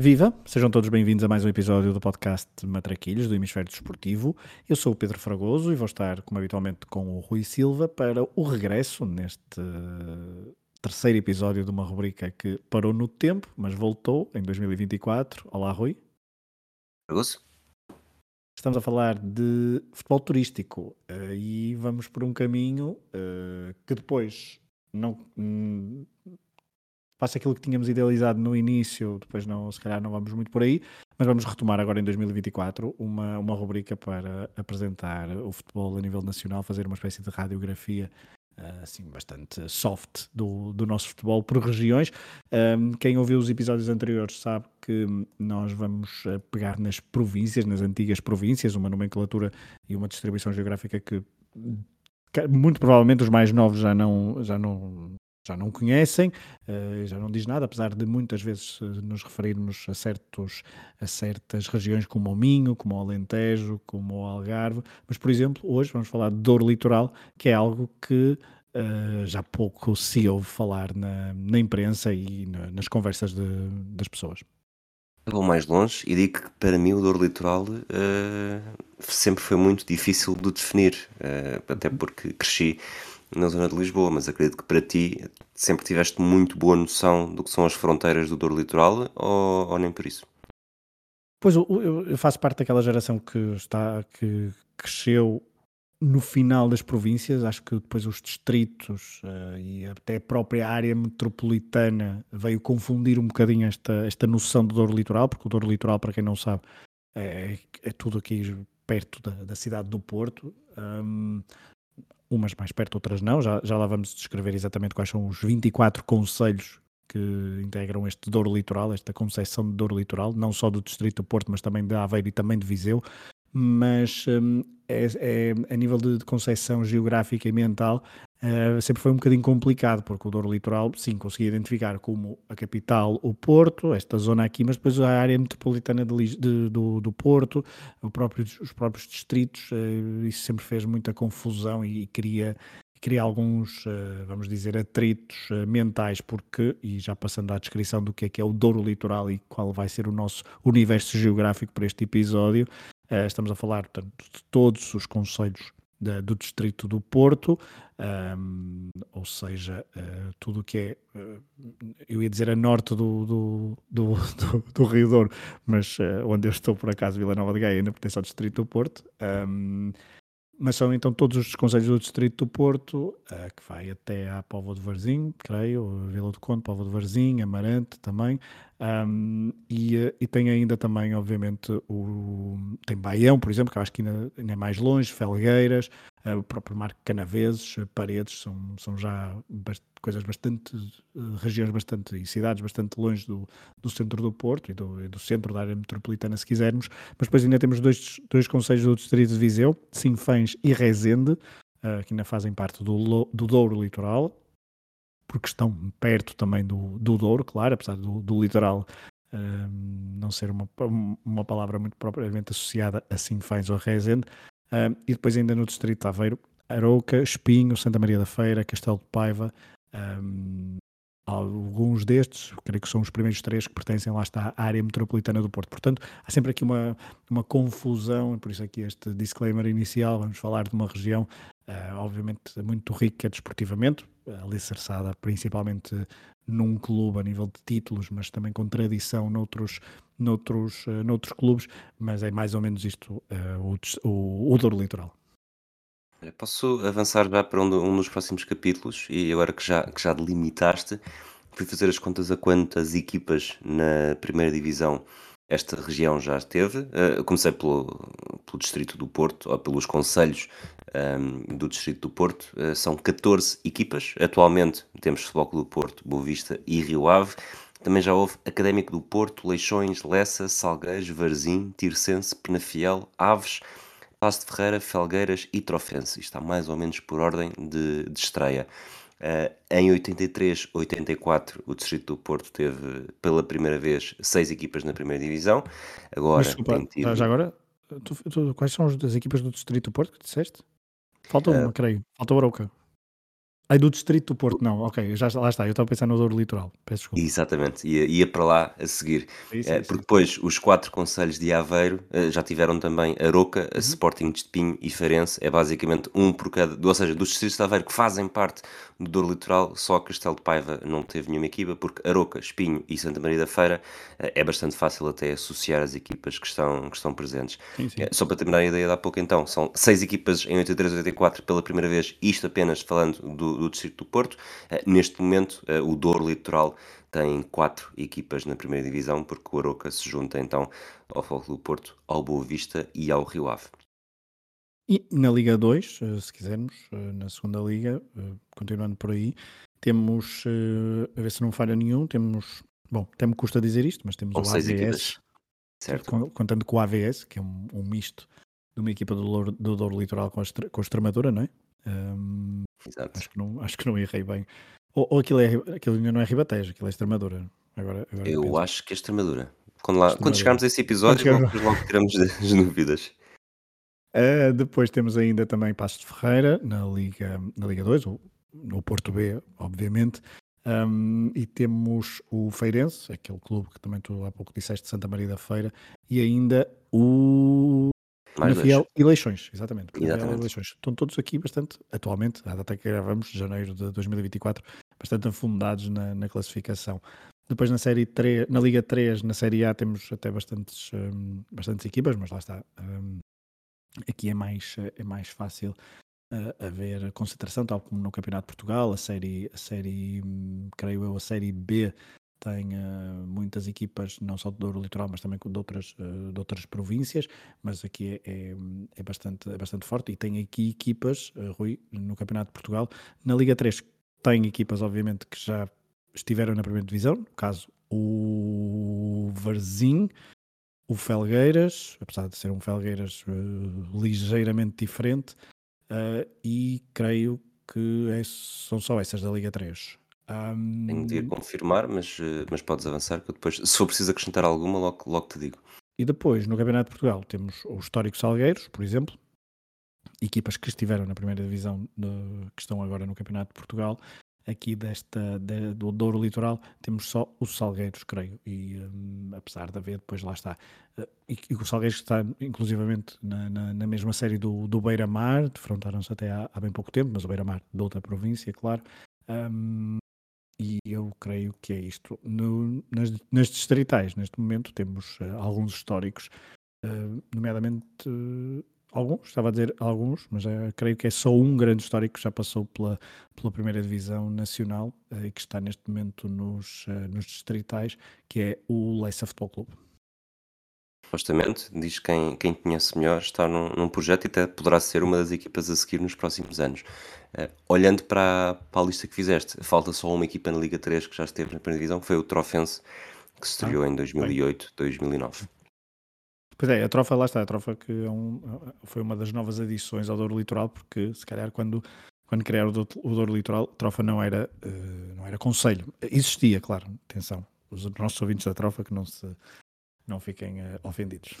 Viva! Sejam todos bem-vindos a mais um episódio do podcast Matraquilhos do Hemisfério Desportivo. Eu sou o Pedro Fragoso e vou estar, como habitualmente, com o Rui Silva para o regresso neste terceiro episódio de uma rubrica que parou no tempo, mas voltou em 2024. Olá, Rui. Fragoso. Estamos a falar de futebol turístico uh, e vamos por um caminho uh, que depois não. Faça aquilo que tínhamos idealizado no início, depois não, se calhar não vamos muito por aí, mas vamos retomar agora em 2024 uma, uma rubrica para apresentar o futebol a nível nacional, fazer uma espécie de radiografia eh, assim, bastante soft do, do nosso futebol por regiões. Um, quem ouviu os episódios anteriores sabe que nós vamos eh, pegar nas províncias, nas antigas províncias, uma nomenclatura e uma distribuição geográfica que muito provavelmente os mais novos já não, já não, já não conhecem, uh, já não diz nada, apesar de muitas vezes nos referirmos a, certos, a certas regiões como o Minho, como o Alentejo, como o Algarve, mas por exemplo, hoje vamos falar de Douro Litoral, que é algo que uh, já pouco se ouve falar na, na imprensa e na, nas conversas de, das pessoas. Eu vou mais longe e digo que para mim o Douro Litoral uh, sempre foi muito difícil de definir, até porque cresci na zona de Lisboa, mas acredito que para ti sempre tiveste muito boa noção do que são as fronteiras do Douro Litoral ou, ou nem por isso? Pois eu, eu, faço parte daquela geração que está que cresceu no final das províncias, acho que depois os distritos uh, e até a própria área metropolitana veio confundir um bocadinho esta, esta noção do Douro Litoral, porque o Douro Litoral, para quem não sabe, é, é tudo aqui perto da, da cidade do Porto. Um, umas mais perto, outras não. Já, já lá vamos descrever exatamente quais são os 24 conselhos que integram este Douro Litoral, esta concessão de Douro Litoral, não só do Distrito do Porto, mas também de Aveiro e também de Viseu. Mas um, é, é, a nível de, de concepção geográfica e mental, Uh, sempre foi um bocadinho complicado, porque o Douro Litoral, sim, conseguia identificar como a capital o Porto, esta zona aqui, mas depois a área metropolitana de, de, do, do, Porto, próprio, os próprios distritos, uh, isso sempre fez muita confusão e, e cria, cria alguns, uh, vamos dizer, atritos mentais, porque, e já passando à descrição do que é que é o Douro Litoral e qual vai ser o nosso universo geográfico para este episódio, estamos a falar, portanto, de todos os conselhos da, do distrito do Porto, um, ou seja, uh, tudo o que é, uh, eu ia dizer a norte do, do, do, do, do Rio Douro, mas uh, onde eu estou por acaso, Vila Nova de Gaia, ainda pertence ao distrito do Porto, um, mas são então todos os conselhos do distrito do Porto, que vai até à Póvoa de Varzim, creio, Vila do Conde, Póvoa de Varzim, Amarante também, um, e, e, tem ainda também, obviamente, o, tem Baião, por exemplo, que eu acho que ainda, ainda é mais longe, Felgueiras, uh, o próprio Marco Canaveses, Paredes, são, são já bast coisas bastante, uh, regiões bastante, e cidades bastante longe do, do centro do Porto e do, e do, centro da área metropolitana, se quisermos, mas depois ainda temos dois, dois conselhos do Distrito de Viseu, Sinfãs e Rezende, uh, que ainda fazem parte do, do Douro Litoral, porque estão perto também do, do Douro, claro, apesar do, do litoral um, não ser uma, uma palavra muito propriamente associada a Sinfãs ou Rezende, um, e depois ainda no distrito de Aveiro, Arouca, Espinho, Santa Maria da Feira, Castelo de Paiva, um, alguns destes, creio que são os primeiros três que pertencem lá está à área metropolitana do Porto. Portanto, há sempre aqui uma, uma confusão, e por isso aqui este disclaimer inicial, vamos falar de uma região, uh, obviamente, muito rica desportivamente, alicerçada principalmente num clube a nível de títulos, mas também com tradição noutros, noutros, uh, noutros clubes, mas é mais ou menos isto uh, o, o, o Douro Litoral. Posso avançar já para um, um dos próximos capítulos e agora que já, que já delimitaste, fui fazer as contas a quantas equipas na primeira divisão esta região já esteve. Uh, comecei pelo, pelo Distrito do Porto, ou pelos Conselhos um, do Distrito do Porto. Uh, são 14 equipas. Atualmente temos Futebol Clube do Porto, Boa Vista e Rio Ave. Também já houve Académico do Porto, Leixões, Lessa, Salgueiros, Varzim, Tircense, Penafiel, Aves, Passo de Ferreira, Felgueiras e Trofense. Está mais ou menos por ordem de, de estreia. Uh, em 83, 84, o Distrito do Porto teve pela primeira vez seis equipas na primeira divisão. Agora, Mas, desculpa, tido... já agora, tu, tu, quais são as equipas do Distrito do Porto que disseste? Falta uma, uh, creio. Falta o Arouca. Ai, do Distrito do Porto, não, ok, já, lá está, eu estava a pensar no Douro Litoral, peço desculpa. Exatamente, ia, ia para lá a seguir. Sim, Eh, sim, porque depois os quatro concelhos de Aveiro eh, já tiveram também Aroca, Uhum. Sporting de Espinho e Farense. É basicamente um por cada, ou seja, dos distritos de Aveiro que fazem parte do Douro Litoral, só Castelo de Paiva não teve nenhuma equipa, porque Aroca, Espinho e Santa Maria da Feira eh, é bastante fácil até associar as equipas que estão, que estão presentes. Sim, sim. Eh, Só para terminar a ideia de há pouco então, são seis equipas em 83 e 84 pela primeira vez, isto apenas falando do, do Distrito do Porto. Eh, Neste momento, eh, o Douro Litoral tem quatro equipas na primeira divisão, porque o Aroca se junta então ao Foco do Porto, ao Boa Vista e ao Rio Ave. E na Liga 2, eh, se quisermos, na segunda Liga, continuando por aí, temos, a ver se não falha nenhum, temos, bom, até me custa dizer isto, mas temos Com o AVS, equipas, certo? con- contando com o AVS, que é um, um misto de uma equipa do do Douro Litoral com a, com a Extremadura, não é? Ahm, Exato. acho, que não, acho que não errei bem. Ou, ou aquilo, é, aquilo ainda não é Ribatejo, aquilo é Extremadura. Agora, agora Eu penso. acho que é Extremadura. Quando, lá, quando Extremadura. chegarmos a esse episódio, chegarmos- logo, logo tiramos as dúvidas. Uh, depois temos ainda também Passos de Ferreira na Liga, na Liga 2, o- no Porto B, obviamente. Um, e temos o Feirense, aquele clube que também tu há pouco disseste, Santa Maria da Feira, e ainda o Mais na. Fiel Eleições, exatamente. Exatamente. Eleições. Estão todos aqui bastante, atualmente, à data que gravamos, janeiro de 2024, bastante afundados na, na classificação. Depois na série 3, na Liga 3, na Série A, temos até bastantes, hum, bastantes equipas, mas lá está. hum, aqui é mais, é mais fácil uh, haver a concentração, tal como no Campeonato de Portugal, a série, a série hum, creio eu, a série B tem uh, muitas equipas, não só do Litoral, mas também de outras, uh, de outras províncias, mas aqui é, é, é bastante, é bastante forte e tem aqui equipas, uh, Rui, no Campeonato de Portugal. Na Liga 3 tem equipas, obviamente, que já estiveram na primeira divisão, no caso o Varzim, o Felgueiras, apesar de ser um Felgueiras ligeiramente diferente, e creio que é, são só essas da Liga 3. Um, Tenho de ir confirmar, mas, eh, mas podes avançar, que eu depois, se for preciso acrescentar alguma, logo, logo te digo. E depois, no Campeonato de Portugal, temos o Histórico Salgueiros, por exemplo, equipas que estiveram na primeira divisão, de- que estão agora no Campeonato de Portugal. Aqui desta, de- do Douro Litoral, temos só os Salgueiros, creio. E hum, apesar de haver, depois lá está. eh, e, e o Salgueiros está, inclusivamente, na, na, na mesma série do, do Beira-Mar, defrontaram-se até há, há bem pouco tempo, mas o Beira-Mar de outra província, claro. Hum, e eu creio que é isto. No- nas, nas distritais, neste momento, temos eh, alguns históricos, eh, nomeadamente eh, alguns, estava a dizer alguns, mas creio que é só um grande histórico que já passou pela, pela primeira divisão nacional e que está neste momento nos, nos distritais, que é o Leça Futebol Clube. Supostamente, diz quem, quem conhece melhor, está num, num projeto e até poderá ser uma das equipas a seguir nos próximos anos. Eh, olhando para, a- para a lista que fizeste, falta só uma equipa na Liga 3 que já esteve na primeira divisão, que foi o Trofense, que se estreou em 2008, 2009. Pois é, a Trofa, lá está, a Trofa que é um- foi uma das novas adições ao Douro Litoral, porque se calhar quando, quando criaram o Douro, Litoral, a Trofa não era, eh, não era conselho. Existia, claro, atenção, os nossos ouvintes da Trofa que não, se, não fiquem eh, ofendidos.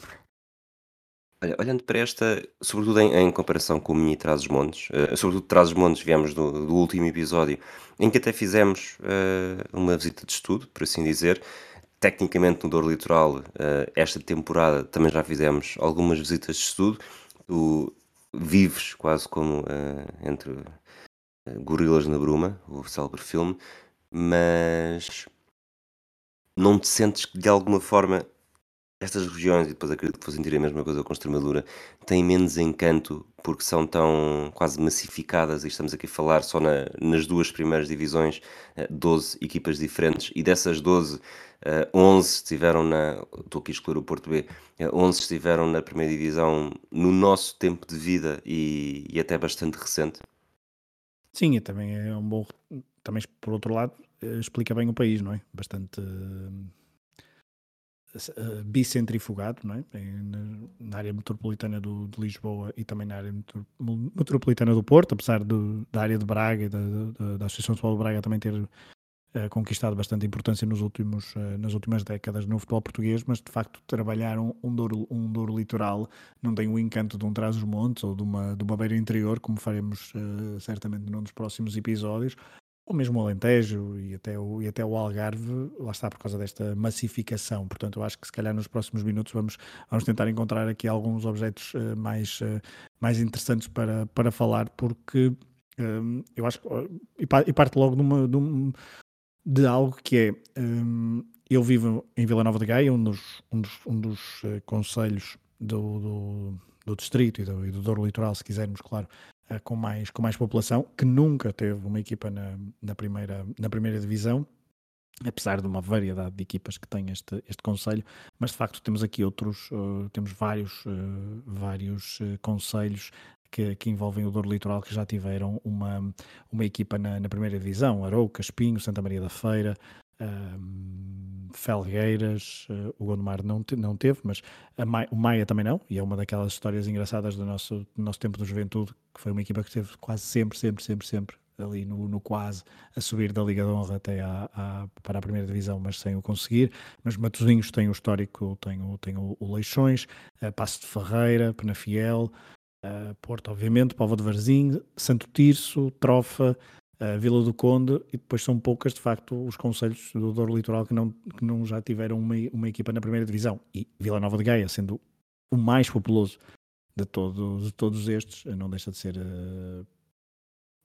Olha, olhando para esta, sobretudo em, em comparação com o Mini Trás-os-Montes, eh, sobretudo Trás-os-Montes viemos do, do último episódio, em que até fizemos eh, uma visita de estudo, por assim dizer. Tecnicamente no Douro Litoral, esta temporada também já fizemos algumas visitas de estudo. Tu vives quase como entre gorilas na bruma, o célebre filme, mas não te sentes que de alguma forma estas regiões, e depois acredito que vou sentir a mesma coisa com Extremadura, têm menos encanto porque são tão quase massificadas e estamos aqui a falar só na- nas duas primeiras divisões, eh, 12 equipas diferentes e dessas 12, eh, 11 estiveram na, estou aqui a escolher o Porto B, eh, 11 estiveram na primeira divisão no nosso tempo de vida e, e até bastante recente. Sim, e também é um bom. Também, por outro lado, eh, explica bem o país, não é? Bastante eh, eh, bicentrifugado, não é? Na, área metropolitana do, de Lisboa e também na área metro- metropolitana do Porto, apesar do- da área de Braga e da, da, da Associação de Futebol de Braga também ter uh, conquistado bastante importância nos últimos, uh, nas últimas décadas no futebol português, mas de facto trabalhar um, um, Douro, um Douro litoral não tem o encanto de um Trás-os-Montes ou de uma, de uma beira interior, como faremos uh, certamente num dos próximos episódios, ou mesmo o Alentejo e até o, e até o Algarve, lá está por causa desta massificação. Portanto, eu acho que se calhar nos próximos minutos vamos, vamos tentar encontrar aqui alguns objetos uh, mais, uh, mais interessantes para, para falar, porque um, eu acho que. E parte logo de, uma, de, um, de algo que é. Um, eu vivo em Vila Nova de Gaia, um dos, um dos, um dos uh, conselhos do, do, do, distrito e do, e do Douro Litoral, se quisermos, claro, com, mais, com mais população, que nunca teve uma equipa na, na, primeira, na primeira divisão, apesar de uma variedade de equipas que tem este, este conselho, mas de facto temos aqui outros, uh, temos vários, uh, vários uh, conselhos que, que, envolvem o Douro Litoral que já tiveram uma, uma equipa na, na primeira divisão, Arouca, Espinho, Santa Maria da Feira, Felgueiras, uh, o Gondomar não, te, não teve, mas Maia, o Maia também não, e é uma daquelas histórias engraçadas do nosso, do nosso tempo de juventude, que foi uma equipa que esteve quase sempre, sempre, sempre, sempre ali no, no quase a subir da Liga de Honra até à, à, para a primeira divisão, mas sem o conseguir. Mas Matosinhos tem o histórico, tem o, tem o, o Leixões, uh, Passo de Ferreira, Penafiel, uh, Porto, obviamente, Povo de Varzim, Santo Tirso, Trofa, Vila do Conde, e depois são poucas, de facto, os conselhos do Douro Litoral que não, que não já tiveram uma, uma equipa na primeira divisão. E Vila Nova de Gaia, sendo o mais populoso de todos, de todos estes, não deixa de ser uh,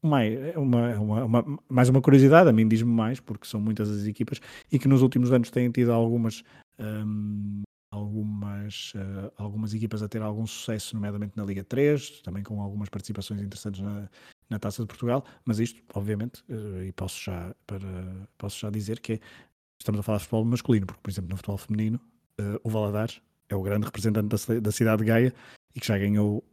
uma, uma, uma, uma, mais uma curiosidade, a mim diz-me mais, porque são muitas as equipas e que nos últimos anos têm tido algumas um, algumas, uh, algumas equipas a ter algum sucesso, nomeadamente na Liga 3, também com algumas participações interessantes na, na Taça de Portugal, mas isto, obviamente, uh, e posso já, para, posso já dizer que é, estamos a falar de futebol masculino, porque, por exemplo, no futebol feminino, uh, o Valadares é o grande representante da, da cidade de Gaia e que já ganhou,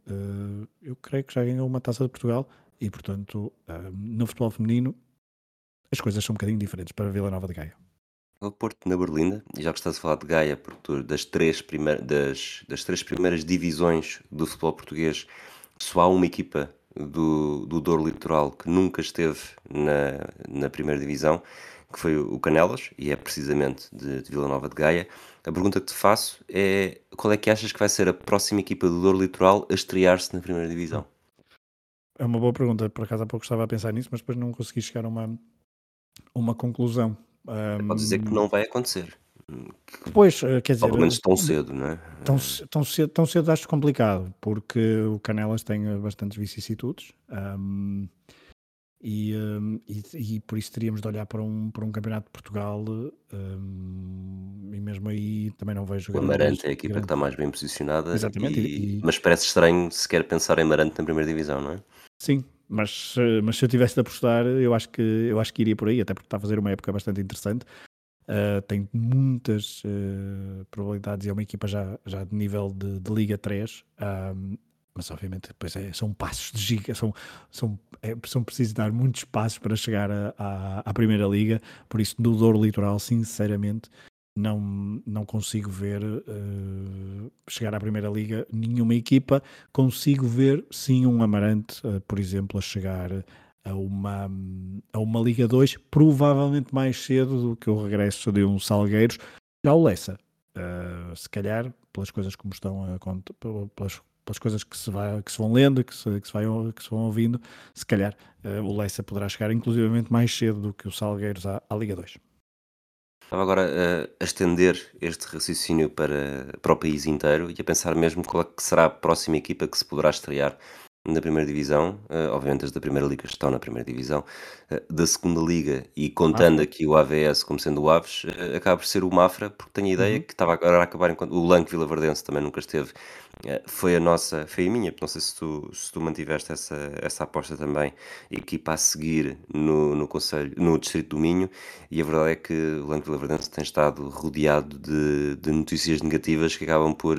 eu creio que já ganhou uma Taça de Portugal e, portanto, no futebol feminino as coisas são um bocadinho diferentes para Vila Nova de Gaia. O Porto na Berlinda, e já que estás a falar de Gaia, porque das três, primeir, das, das três primeiras divisões do futebol português, só há uma equipa do, do Douro Litoral que nunca esteve na, na primeira divisão, que foi o Canelas, e é precisamente de, de Vila Nova de Gaia. A pergunta que te faço é qual é que achas que vai ser a próxima equipa do Douro Litoral a estrear-se na primeira divisão? É uma boa pergunta, por acaso há pouco estava a pensar nisso, mas depois não consegui chegar a uma, uma conclusão. Um, Pode dizer que não vai acontecer. Pois, eh, quer dizer. Pelo menos tão cedo, não é? Tão, tão, cedo, tão cedo acho complicado, porque o Canelas tem eh, bastantes vicissitudes. Um, e, um, e, e, por isso teríamos de olhar para um, para um campeonato de Portugal um, e mesmo aí também não vejo o Amarante é a equipa grande. que está mais bem posicionada Exatamente e, e... mas parece estranho sequer pensar em Amarante na primeira divisão, não é? Sim, mas, mas se eu tivesse de apostar, eu acho, que, eu acho que iria por aí, até porque está a fazer uma época bastante interessante. Uh, tem muitas uh, probabilidades e é uma equipa já, já de nível de, de Liga 3. Um, mas obviamente depois é, são passos de giga, são, são, é, são precisos dar muitos passos para chegar a, a, à Primeira Liga, por isso no Douro Litoral, sinceramente, não, não consigo ver uh, chegar à Primeira Liga nenhuma equipa. Consigo ver sim um Amarante, uh, por exemplo, a chegar a uma, a uma Liga 2, provavelmente mais cedo do que o regresso de um Salgueiros. Já o Lessa, uh, se calhar, pelas coisas como estão a pelas, pelas coisas que se, vai, que se vão lendo, que se, que se, vai, que se vão ouvindo, se calhar o Lessa poderá chegar inclusivamente mais cedo do que o Salgueiros à, à Liga 2. Estava agora a, a estender este raciocínio para, para o país inteiro e a pensar mesmo qual é que será a próxima equipa que se poderá estrear na primeira divisão, uh, obviamente as da primeira liga estão na primeira divisão, uh, da segunda liga e contando aqui o AVS como sendo o Aves, uh, acaba por ser o Mafra, porque tenho a ideia uhum. que estava agora a acabar enquanto o Lanque Vila Verdense também nunca esteve, foi a nossa, foi a minha, não sei se tu, se tu mantiveste essa, essa aposta também, equipa a seguir no, no, conselho, no Distrito do Minho, e a verdade é que o Lanque Vila Verdense tem estado rodeado de, de notícias negativas que acabam por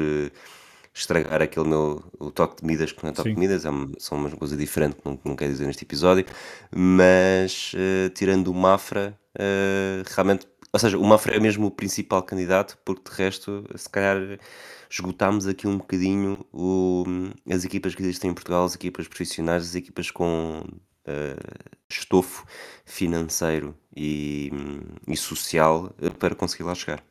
estragar aquele meu o toque de Midas, que não é toque Sim. de Midas, é uma, são uma coisa diferente, não, não quer dizer neste episódio, mas uh, tirando o Mafra, uh, realmente, ou seja, o Mafra é mesmo o principal candidato, porque de resto, se calhar esgotámos aqui um bocadinho o, as equipas que existem em Portugal, as equipas profissionais, as equipas com uh, estofo financeiro e, e social para conseguir lá chegar.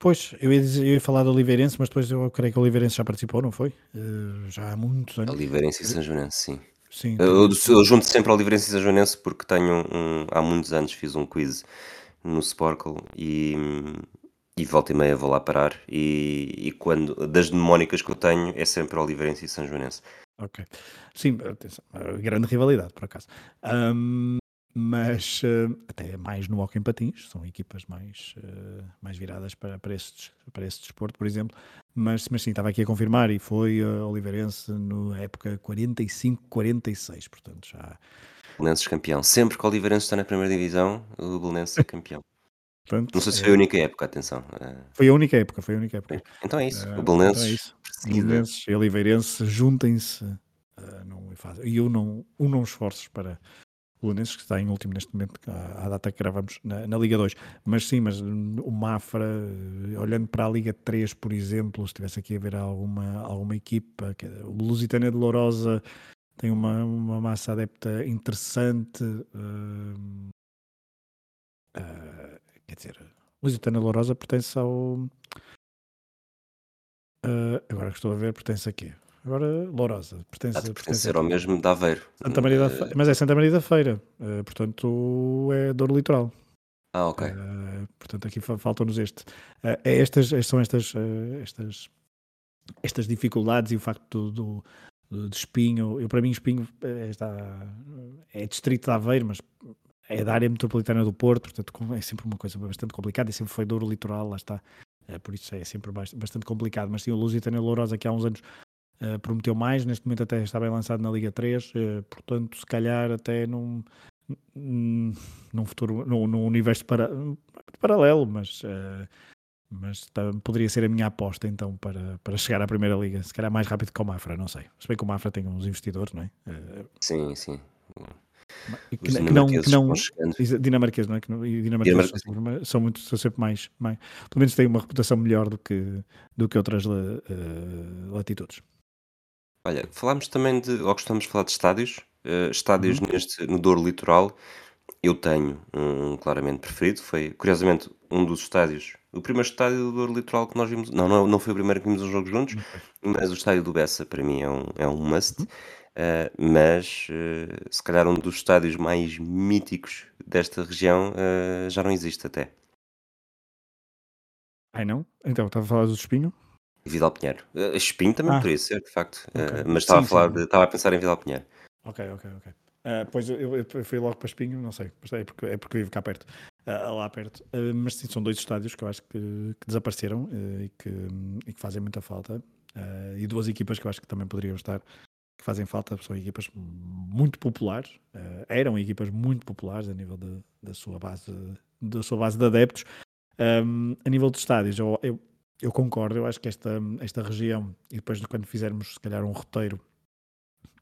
Pois, eu ia, dizer, eu ia falar do Oliveirense, mas depois eu creio que o Oliveirense já participou, não foi? Uh, já há muitos anos. Oliveirense e São Joanense, sim. Sim, eu, eu, junto sempre Oliveirense e São Joanense porque tenho um, há muitos anos fiz um quiz no Sporkle e, e volta e meia vou lá parar e, e quando das mnemónicas que eu tenho é sempre Oliveirense e São Joanense. Ok. Sim, atenção, grande rivalidade, por acaso. Um, mas uh, até mais no hockey em patins, são equipas mais, uh, mais viradas para, para, este, para este desporto, por exemplo. Mas, mas sim, estava aqui a confirmar e foi uh, Oliveirense na época 45-46, portanto já. Belenenses campeão. Sempre que o Oliveirense está na primeira divisão, o Belenenses é campeão. Portanto, não sei se foi a única época, atenção. Foi a única época, foi a única época. Então é isso. o Belenenses, então é Belenenses e Oliveirense juntem-se uh, e unam, unam esforços para, o Belenenses que está em último neste momento, à, data que gravamos na, na, Liga 2. Mas sim, mas o Mafra, eh, olhando para a Liga 3, por exemplo, se estivesse aqui a ver alguma, alguma equipa, que, o Lusitânia de Lourosa tem uma, uma massa adepta interessante. Uh, uh, quer dizer, Lusitânia de Lourosa pertence ao. Uh, agora que estou a ver, pertence a quê? Agora Lourosa. Pertence, pertencer ao mesmo de Aveiro. Santa Maria da eh, Feira, mas é Santa Maria da Feira, uh, portanto é Douro Litoral. Ah, ok. Uh, portanto aqui faltam-nos este. Uh, é estas, são estas, estas, estas dificuldades e o facto do, do, de Espinho, eu para mim Espinho é, está, é distrito de Aveiro, mas é da área metropolitana do Porto, portanto é sempre uma coisa bastante complicada e sempre foi Douro Litoral, lá está. Por isso é sempre bastante complicado. Mas sim, o Lusitânia Lourosa, que há uns anos Uh, prometeu mais, neste momento até está bem lançado na Liga 3, uh, eh, portanto, se calhar até num, num futuro, num, num universo para, paralelo, mas, uh, mas tá, poderia ser a minha aposta então para, para chegar à Primeira Liga, se calhar mais rápido que o Mafra, não sei. Se bem que o Mafra tem uns investidores, não é? sim, sim. Que, que, não, que não dinamarquês, não é? Que não, e dinamarqueses são, são, muito, são sempre mais, mais, pelo menos têm uma reputação melhor do que, do que outras uh, latitudes. Olha, falámos também de, ou gostamos de falar de estádios, uh, estádios uhum. neste, no Douro Litoral. Eu tenho um, claramente preferido, foi curiosamente um dos estádios, o primeiro estádio do Douro Litoral que nós vimos, não, não, não foi o primeiro que vimos um jogo juntos, mas o estádio do Bessa para mim é um, é um must. Uhum. Uh, mas uh, se calhar um dos estádios mais míticos desta região já não existe até. Ai não? Então, estava a falar do Espinho? Vidal Pinheiro. Uh, Espinho também Ah, poderia ser, de facto. ok. Uh, mas estava a falar de, estava a pensar em Vidal Pinheiro. Ok, ok, ok. Uh, pois eu, eu fui logo para Espinho, não sei, é porque, é porque vivo cá perto, uh, lá perto. Uh, mas sim, são dois estádios que eu acho que, que desapareceram e, que, e que fazem muita falta. e duas equipas que eu acho que também poderiam estar, que fazem falta, são equipas muito populares, eram equipas muito populares a nível de, da sua base da sua base de adeptos. Um, a nível de estádios, eu, eu eu concordo, eu acho que esta, esta região, e depois quando fizermos se calhar um roteiro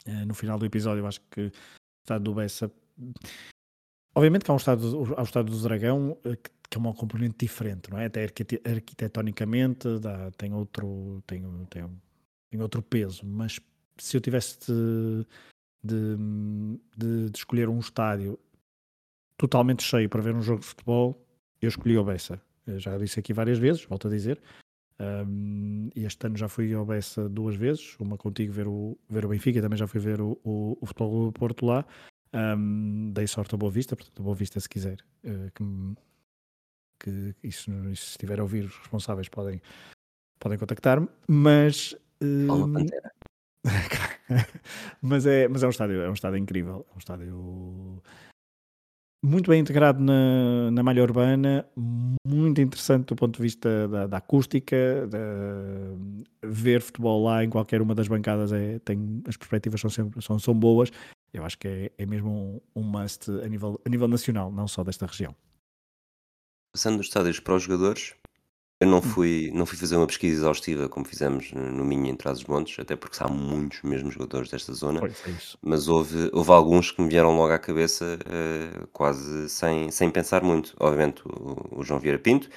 uh, no final do episódio, eu acho que o estado do Bessa. Obviamente que há um estado, há um estado do Dragão uh, que, que, é uma componente diferente, não é? Até arquitetonicamente dá, tem, outro, tem, tem, tem outro peso, mas se eu tivesse de, de, de, de escolher um estádio totalmente cheio para ver um jogo de futebol, eu escolhi o Bessa. Eu já disse aqui várias vezes, volto a dizer, um, este ano já fui ao Bessa duas vezes, uma contigo ver o, ver o Benfica, também já fui ver o, o, o Futebol do Porto lá. Um, dei sorte a Boa Vista, portanto, a Boa Vista, se quiser, uh, que, que isso, se estiver a ouvir, os responsáveis podem, podem contactar-me, mas. Um, mas, é, mas é um estádio, é um estádio incrível, é um estádio muito bem integrado na, na malha urbana, muito interessante do ponto de vista da, da acústica, ver futebol lá em qualquer uma das bancadas é, tem, as perspectivas são, sempre, são, são boas. Eu acho que é, é mesmo um, um must a nível, a nível nacional, não só desta região. Passando dos estádios para os jogadores, eu não hum. fui, não fui fazer uma pesquisa exaustiva como fizemos no Minho em Trás-os-Montes, até porque há muitos mesmo jogadores desta zona, Pois é isso. mas houve, houve alguns que me vieram logo à cabeça, eh, quase sem, sem pensar muito. Obviamente o, o João Vieira Pinto,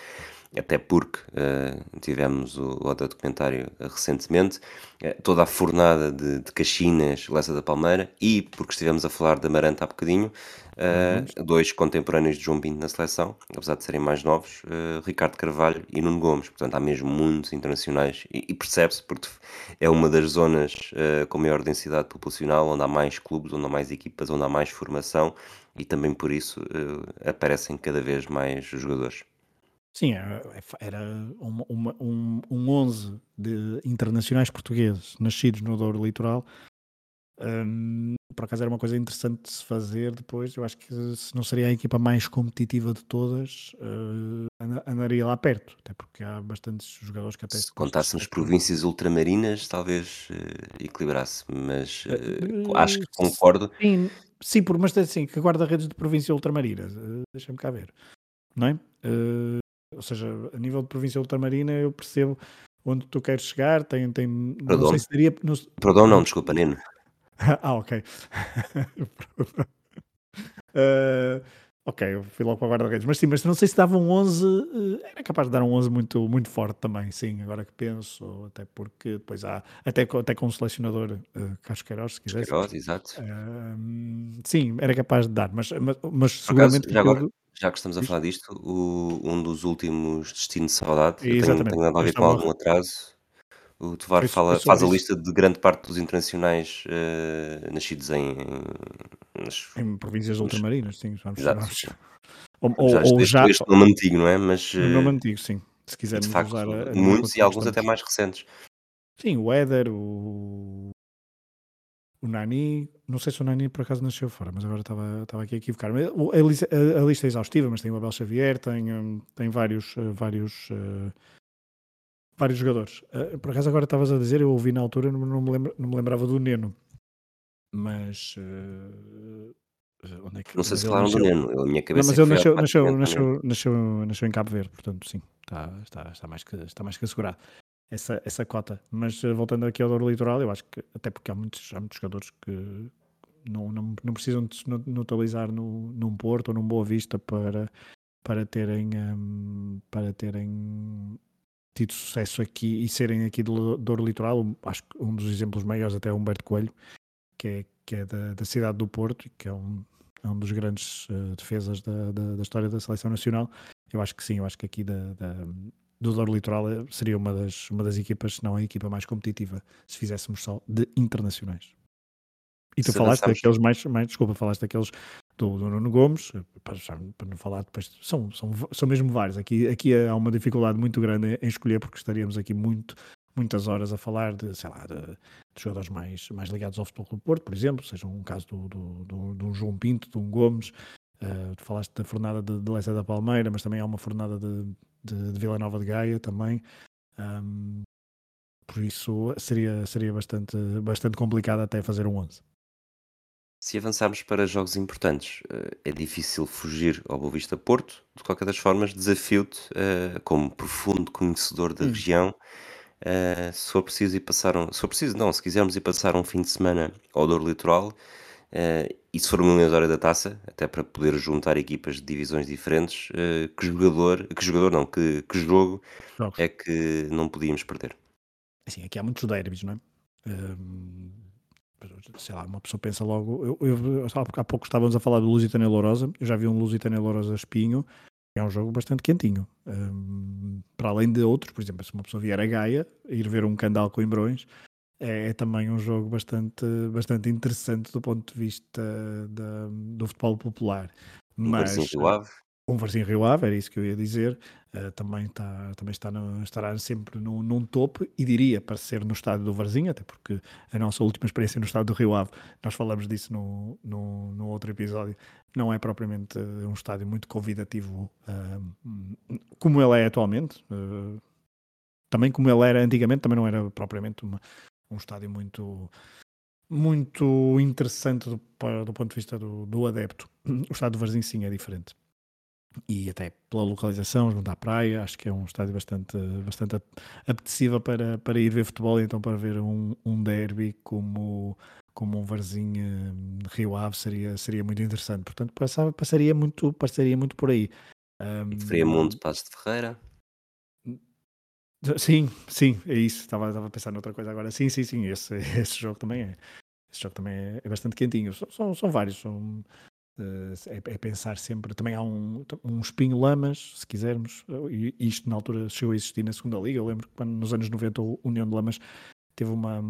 até porque uh, tivemos o, o outro documentário recentemente, uh, toda a fornada de, de Caxinas, Lessa da Palmeira, e porque estivemos a falar da Maranta há bocadinho, uh, dois contemporâneos de João Pinto na seleção, apesar de serem mais novos, Ricardo Carvalho e Nuno Gomes. Portanto, há mesmo muitos internacionais, e, e percebe-se porque é uma das zonas com maior densidade populacional, onde há mais clubes, onde há mais equipas, onde há mais formação, e também por isso aparecem cada vez mais jogadores. Sim, era, era uma, uma, um, um 11 de internacionais portugueses nascidos no Douro Litoral. Um, por acaso era uma coisa interessante de se fazer depois. Eu acho que se não seria a equipa mais competitiva de todas, uh, andaria lá perto, até porque há bastantes jogadores que até. Se contássemos províncias ultramarinas, talvez uh, equilibrasse, mas uh, acho que concordo. Sim, sim por, mas assim, que guarda-redes de província ultramarina, deixa-me cá ver, não é? Ou seja, a nível de província ultramarina eu percebo onde tu queres chegar, tem, tem Perdão. não sei se seria... No... Perdão não, desculpa, Nino. ah, ok. uh, ok, eu fui logo para a guarda-redes, mas sim, mas não sei se dava um 11, uh, era capaz de dar um 11 muito, muito forte também, sim, agora que penso, até porque depois há, até, até com o selecionador uh, Casqueiros, se quiser. Casqueiros, exato. Uh, sim, era capaz de dar, mas, mas, mas seguramente... já agora, já que estamos a falar disto, o, um dos últimos Destino de Saudade, eu tenho, tenho nada a ver com algum atraso. O Tovar fala, faz a lista de grande parte dos internacionais uh, nascidos em, nas, em províncias nas, ultramarinas, sim. Vamos, exato, Ou, ou, já, ou já este nome antigo, não é? Mas, uh, nome antigo, sim. Se quisermos de facto, usar a, a muitos e alguns até mais recentes. Sim, o Éder, o o Nani, não sei se o Nani por acaso nasceu fora, mas agora estava, estava aqui a equivocar. A, lista, a, a lista é exaustiva, mas tem o Abel Xavier, tem, hum, tem vários, eh, vários, uh, vários jogadores. Uh, por acaso agora estavas a dizer, eu ouvi na altura, não, não, me, lembra, não me lembrava do Neno, mas uh, onde é que, não sei se falaram do Neno, a minha cabeça. Não, mas ele nasceu, nasceu, nasceu, nasceu, nasceu, em Cabo Verde, portanto, sim, está, está, está, mais, que, está mais que assegurado essa, essa cota. Mas uh, voltando aqui ao Douro Litoral, eu acho que até porque há muitos, há muitos jogadores que não, não, não precisam de se notabilizar no, num Porto ou num Boa Vista para, para terem um, para terem tido sucesso aqui e serem aqui do Douro Litoral. Acho que um dos exemplos maiores até é Humberto Coelho, que é, que é da, da cidade do Porto, que é um, é um dos grandes uh, defesas da, da, da, história da seleção nacional. Eu acho que sim, eu acho que aqui da, da, do Douro Litoral eh, seria uma das, uma das equipas, se não a equipa mais competitiva, se fizéssemos só de internacionais. E tu se falaste daqueles mais, mais, desculpa, falaste daqueles do, do Nuno Gomes, eh, para, para, não falar depois, são, são, são mesmo vários. Aqui, aqui há uma dificuldade muito grande em escolher, porque estaríamos aqui muito, muitas horas a falar de, sei lá, de, de jogadores mais, mais ligados ao Futebol Clube Porto, por exemplo, seja um caso do, do, do, do João Pinto, de um Gomes, uh, tu falaste da fornada de, de da Palmeira, mas também há uma fornada de, de, de Vila Nova de Gaia também. Um, por isso seria, seria bastante, bastante complicado até fazer um 11. Se avançarmos para jogos importantes, eh, é difícil fugir ao Boa Vista Porto. De qualquer das formas, desafio-te, uh, como profundo conhecedor da hum. região, uh, se for preciso ir passar um, se for preciso, não, se quisermos ir passar um fim de semana ao Douro Litoral, Uh, e se for uma eliminatória da taça, até para poder juntar equipas de divisões diferentes, uh, que jogador, que jogador não, que, que jogo Jogos. é que não podíamos perder? Assim, aqui há muitos derbys, não é? Uh, sei lá, uma pessoa pensa logo. Eu, eu, há pouco estávamos a falar do Lusitânia Lourosa, eu já vi um Lusitânia Lourosa Espinho, é um jogo bastante quentinho. Um, para além de outros, por exemplo, se uma pessoa vier a Gaia, ir ver um Candal com Embrões, é, é, também um jogo bastante, bastante interessante do ponto de vista da, do futebol popular. Mas, um Varzinho Rio Ave, era isso que eu ia dizer. Uh, também, tá, também está no, estará sempre no, num topo e diria para ser no estádio do Varzinho, até porque a nossa última experiência no estádio do Rio Ave, nós falamos disso no, no, no outro episódio, não é propriamente um estádio muito convidativo uh, como ele é atualmente. Uh, também como ele era antigamente, também não era propriamente uma, um estádio muito muito interessante do, do ponto de vista do, do, adepto. O estádio do Varzim sim é diferente. E até pela localização, junto à praia, acho que é um estádio bastante, bastante apetecível para, para ir ver futebol e então para ver um, um derby como, como um Varzim Rio Ave seria, seria muito interessante. Portanto, passava, passaria, muito, passaria muito por aí. Um, de Friamundo, Passos de Ferreira. Sim, sim, é isso. Estava, estava a pensar noutra coisa agora. Sim, sim, sim. Esse, esse jogo também é. Esse jogo também é, é bastante quentinho. São, são, vários. São, é, é, pensar sempre. Também há um, um espinho Lamas, se quisermos. E isto na altura chegou a existir na segunda liga. Eu lembro que quando, nos anos 90 o União de Lamas teve uma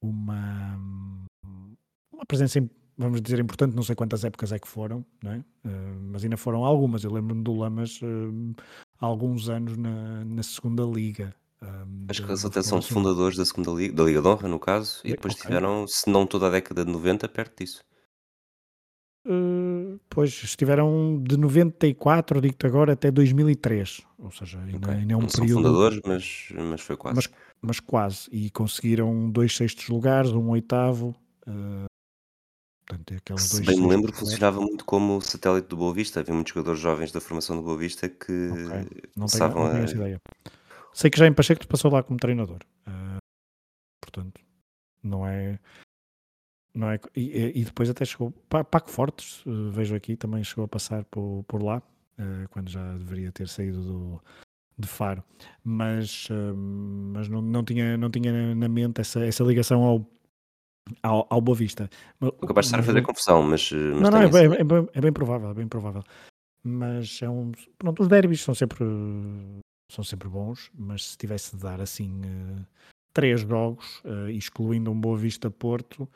uma uma presença vamos dizer importante, não sei quantas épocas é que foram, é? Uh, mas ainda foram algumas. Eu lembro-me do Lamas há alguns anos na, na segunda liga. Um, Acho que eles até são fundadores da segunda liga, da Liga de Honra, no caso, e depois okay. tiveram, se não toda a década de 90, perto disso. Uh, pois estiveram de 94, digo-te agora, até 2003. Ou seja, ainda, okay. ainda é um não período. São fundadores, mas, mas foi quase. Mas, mas, quase. E conseguiram dois sextos lugares, um oitavo. Uh, Portanto, é Se bem me lembro, funcionava muito como satélite do Boa Vista. Havia muitos jogadores jovens da formação do Boa Vista que okay. não tenho, não tenho essa ideia. Sei que já em Pacheco passou lá como treinador. Uh, portanto, não é. Não é e, e depois até chegou. Paco Fortes, uh, vejo aqui, também chegou a passar por, por lá, uh, quando já deveria ter saído do, de Faro. Mas, mas não, não, tinha, não tinha na mente essa, essa ligação ao ao, ao Boa Vista. Capaz de estar a fazer confusão, mas. mas não, não, é bem, é, bem, é bem provável, é bem provável. Mas é um. Pronto, os derbys são sempre, são sempre bons, mas se tivesse de dar assim três jogos, excluindo um Boa Vista Porto,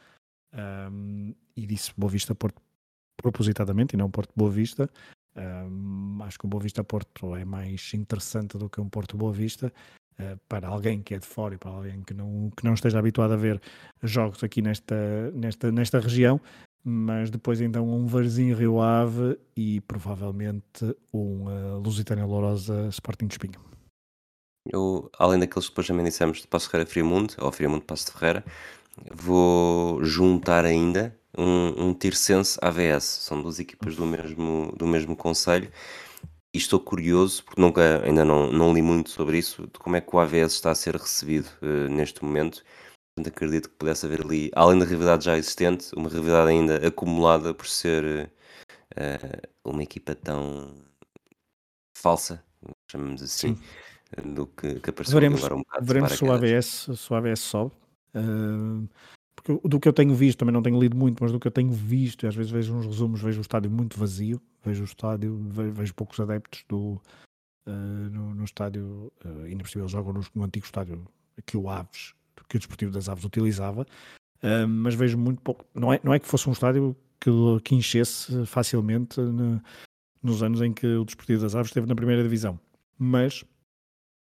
um, e disse Boa Vista Porto propositadamente e não Porto Boa Vista. Um, acho que o Boa Vista Porto é mais interessante do que um Porto Boa Vista. Eh, para alguém que é de fora e para alguém que não, que não esteja habituado a ver jogos aqui nesta, nesta, nesta região, mas depois então um Varzinho Rio Ave e provavelmente um uh, Lusitânia Lourosa Sporting de Espinho. Eu, além daqueles que depois também dissemos de Passo Ferreira Friamundo, ou Friamundo Passo de Ferreira, vou juntar ainda um, um Tirsense AVS. São duas equipas do mesmo, do mesmo conselho e estou curioso, porque nunca, ainda não, não li muito sobre isso, de como é que o AVS está a ser recebido uh, neste momento. Portanto, acredito que pudesse haver ali, além da rivalidade já existente, uma rivalidade ainda acumulada por ser uh, uma equipa tão falsa, chamamos assim, Sim. do que, que apareceu veremos, agora um bocado. Veremos se o, AVS, se o AVS sobe. Porque do que eu tenho visto, também não tenho lido muito, mas do que eu tenho visto, e às vezes vejo uns resumos, vejo o estádio muito vazio, vejo o estádio, vejo, vejo poucos adeptos do, uh, no, no, estádio, uh, ainda por cima eles jogam no, no, antigo estádio que o Aves, que o Desportivo das Aves utilizava, uh, mas vejo muito pouco, não é, não é que fosse um estádio que, que enchesse facilmente no, nos anos em que o Desportivo das Aves esteve na primeira divisão, mas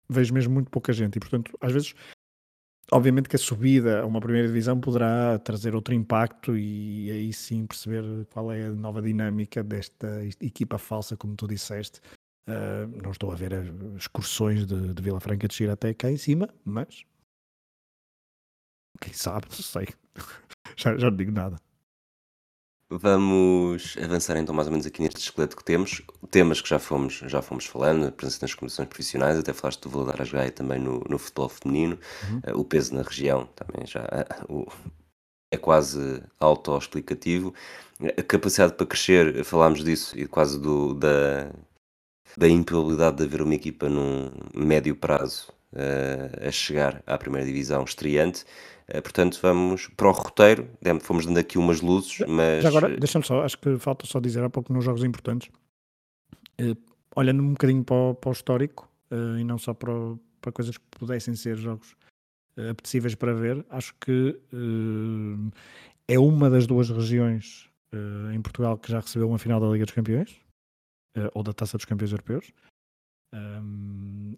vejo mesmo muito pouca gente e portanto às vezes obviamente que a subida a uma primeira divisão poderá trazer outro impacto e aí sim perceber qual é a nova dinâmica desta equipa falsa, como tu disseste. Uh, não estou a ver excursões de, de Vila Franca de descer até cá em cima, mas quem sabe, não sei. já, já não digo nada. Vamos avançar então mais ou menos aqui neste esqueleto que temos. Temas que já fomos, já fomos falando, a presença nas comissões profissionais, até falaste do Valadar Gaia também no, no futebol feminino, uhum. uh, o peso na região também já uh, o, é quase autoexplicativo. A capacidade para crescer, falámos disso, e quase do, da, da improbabilidade de haver uma equipa num médio prazo uh, a chegar à primeira divisão estreante. Eh, portanto, vamos para o roteiro, fomos dando aqui umas luzes, mas... Já agora, deixa-me só, acho que falta só dizer há pouco nos jogos importantes, uh, olhando um bocadinho para o, para o histórico, uh, e não só para, para coisas que pudessem ser jogos apetecíveis para ver, acho que é uma das duas regiões em Portugal que já recebeu uma final da Liga dos Campeões, ou da Taça dos Campeões Europeus, um,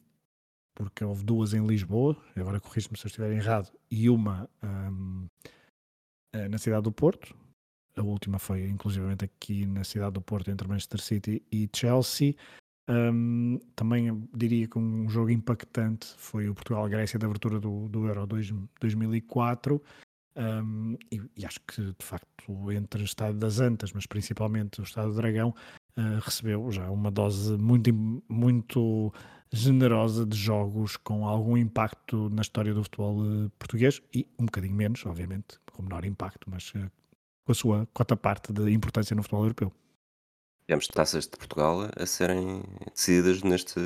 porque houve duas em Lisboa, agora corrijo-me se eu estiver errado, e uma um, eh, na cidade do Porto. A última foi inclusivamente aqui na cidade do Porto, entre Manchester City e Chelsea. Um, também diria que um jogo impactante foi o Portugal-Grécia da abertura do, do Euro 2, 2004. Um, e, e, acho que de facto entre o Estado das Antas, mas principalmente o Estado do Dragão, uh, recebeu já uma dose muito, muito generosa de jogos com algum impacto na história do futebol uh, português e um bocadinho menos, obviamente, com menor impacto, mas uh, com a sua cota parte de importância no futebol europeu. tivemos taças de Portugal a serem decididas neste,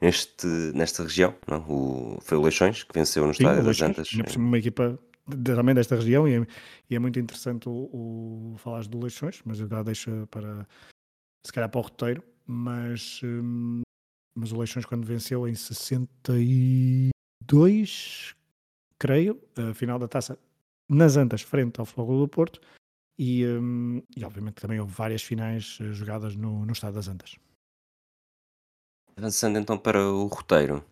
neste, nesta região. Não? O, foi o Leixões que venceu no Sim, Estádio das Antas. cima uma equipa também desta região e é, e é muito interessante o, o falares do Leixões, mas eu já deixo para se calhar para o roteiro, mas, hum, mas o Leixões quando venceu em 62, creio, a final da taça nas Antas, frente ao Futebol do Porto, e, hum, e obviamente também houve várias finais eh, jogadas no, no Estado das Antas. Avançando então para o roteiro.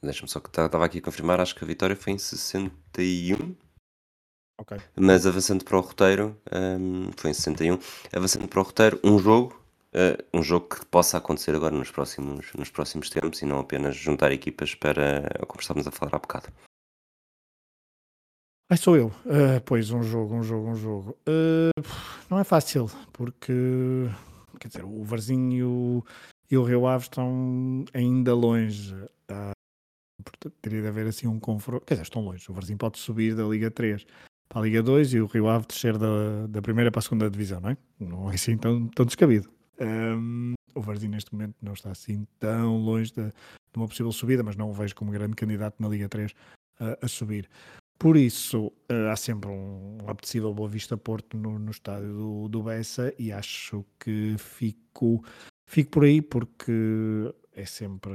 Deixa-me só que estava aqui a confirmar, acho que a vitória foi em 61. Ok. Mas avançando para o roteiro, hum, foi em 61. Avançando para o roteiro, um jogo, eh, um jogo que possa acontecer agora nos próximos, nos próximos tempos e não apenas juntar equipas para, como estávamos a falar há bocado. Ai, sou eu. Ah, pois, um jogo, um jogo, um jogo. Ah, não é fácil, porque quer dizer, o Varzinho e o, Rio Ave estão ainda longe. Ah, teria de haver assim um confronto. Quer dizer, estão longe. O Varzinho pode subir da Liga 3 para a Liga 2 e o Rio Ave descer da, da primeira para a segunda divisão, não é? Não é assim tão, tão descabido. Ahm, o Varzinho neste momento não está assim tão longe de, de uma possível subida, mas não o vejo como grande candidato na Liga 3 a- a subir. Por isso, eh, há sempre um apetecível Boa Vista Porto no, no estádio do, do Bessa e acho que fico, fico por aí porque é sempre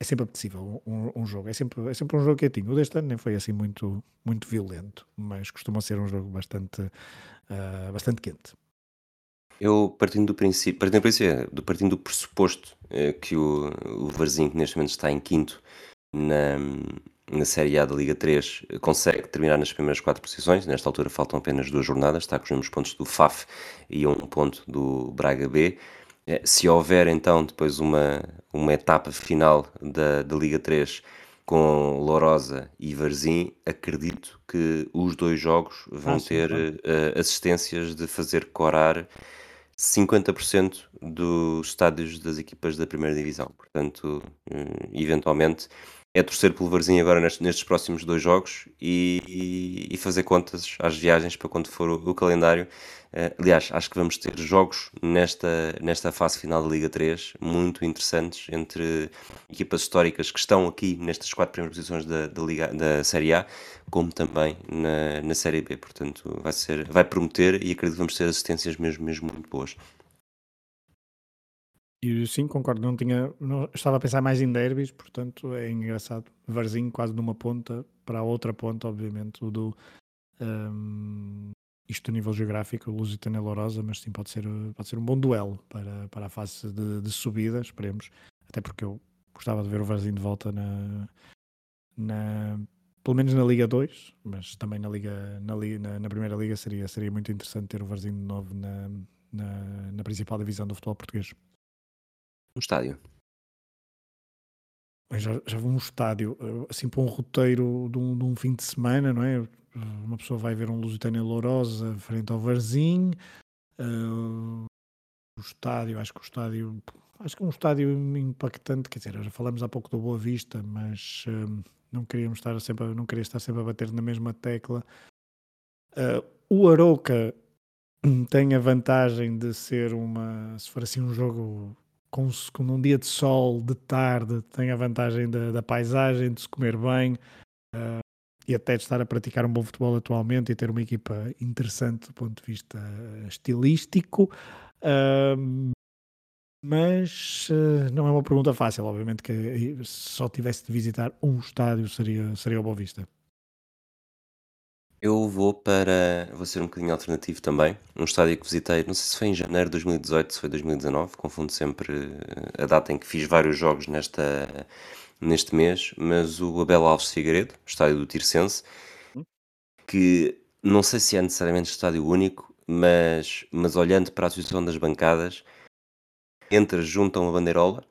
é sempre apetecível um, um jogo. É sempre, é sempre um jogo quietinho. O deste ano nem foi assim muito, muito violento, mas costuma ser um jogo bastante, ah, bastante quente. Eu, partindo do princípio, partindo do, princípio, do, partindo do pressuposto eh, que o, o Varzinho, que neste momento está em quinto na, na Série A da Liga 3, eh, consegue terminar nas primeiras quatro posições. Nesta altura faltam apenas duas jornadas, está com os mesmos pontos do FAF e um ponto do Braga B. Eh, Se houver então depois uma, uma etapa final da, da Liga 3 com Lourosa e Varzim, acredito que os dois jogos vão Ah, sim, ter eh, assistências de fazer corar 50% dos estádios das equipas da primeira divisão. Portanto, eh, eventualmente é torcer pelo Varzim agora nestes, nestes próximos dois jogos e, e- fazer contas às viagens para quando for o, o calendário. Eh, aliás, acho que vamos ter jogos nesta, nesta fase final da Liga 3 muito interessantes entre equipas históricas que estão aqui nestas quatro primeiras posições da, da, Liga, da Série A, como também na, na Série B. Portanto, vai, ser, vai prometer e acredito que vamos ter assistências mesmo, mesmo muito boas. E sim, concordo. Não tinha, não- estava a pensar mais em derbys, portanto é engraçado. Varzinho quase numa ponta para a outra ponta, obviamente, o do ahm, isto a nível geográfico, Lusitânia Lourosa, mas sim pode ser, pode ser um bom duelo para, para a fase de, de subida, esperemos. Até porque eu gostava de ver o Varzinho de volta na, na pelo menos na Liga 2, mas também na Liga na, na, na Primeira Liga seria, seria muito interessante ter o Varzinho de novo na, na, na principal divisão do futebol português. No estádio. Já, já vou um estádio, eh, assim para um roteiro de um, de um fim de semana, não é? Uma pessoa vai ver um Lusitânia Lourosa frente ao Varzim. eh, o estádio, acho que o estádio, acho que é um estádio impactante, quer dizer, já falamos há pouco do Boa Vista, mas eh, não queríamos estar sempre, não queria estar sempre a bater na mesma tecla. Eh, o Arouca hum, tem a vantagem de ser uma, se for assim um jogo com, com um dia de sol, de tarde, tem a vantagem da, da paisagem, de se comer bem eh, e até de estar a praticar um bom futebol atualmente e ter uma equipa interessante do ponto de vista estilístico. Ahm, mas eh, não é uma pergunta fácil, obviamente que eh, se só tivesse de visitar um estádio seria, seria o Boa Vista. Eu vou para. Vou ser um bocadinho alternativo também. Um estádio que visitei, não sei se foi em janeiro de 2018, se foi 2019, confundo sempre eh, a data em que fiz vários jogos nesta, neste mês, mas o Abel Alves Figueiredo, estádio do Tirsense, que não sei se é necessariamente estádio único, mas, mas olhando para a situação das bancadas, entras junto a uma bandeirola,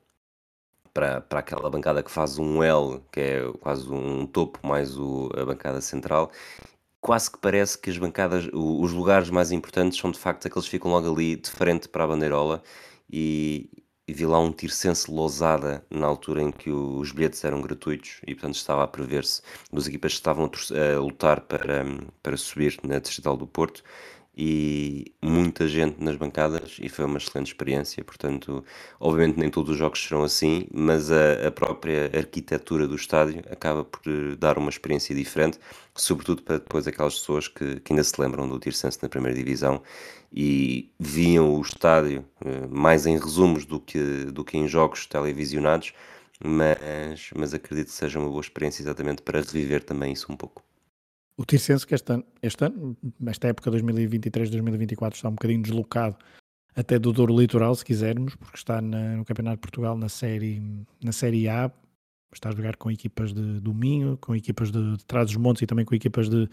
para, para aquela bancada que faz um L, que é quase um topo mais o, a bancada central, quase que parece que as bancadas, os lugares mais importantes são de facto aqueles que ficam logo ali de frente para a bandeirola e, e vi lá um tirsense lousada na altura em que os bilhetes eram gratuitos e portanto estava a prever-se duas equipas que estavam a lutar para, para subir na Distrital do Porto e muita gente nas bancadas e foi uma excelente experiência. Portanto, obviamente nem todos os jogos serão assim, mas a, a própria arquitetura do estádio acaba por dar uma experiência diferente, sobretudo para depois aquelas pessoas que, que ainda se lembram do Tirsense na primeira divisão e viam o estádio eh, mais em resumos do que, do que em jogos televisionados, mas, mas acredito que seja uma boa experiência exatamente para reviver também isso um pouco. O Tirsense que este ano, este ano, nesta época 2023-2024, está um bocadinho deslocado até do Douro Litoral, se quisermos, porque está na, no Campeonato de Portugal na série, na série A, está a jogar com equipas de, do Minho, com equipas de, de Trás-os-Montes e também com equipas de,